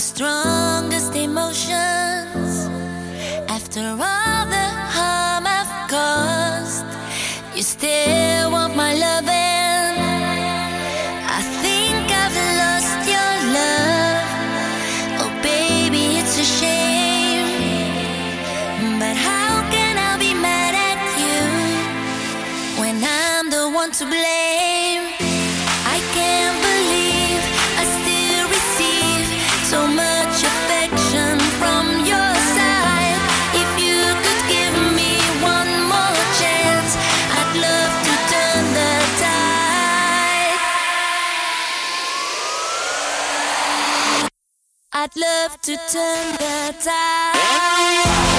the strongest emotions. After all the harm I've caused, you still want my loving. I think I've lost your love. Oh, baby, it's a shame. But how can I be mad at you when I'm the one to blame? I'd love to turn the tide.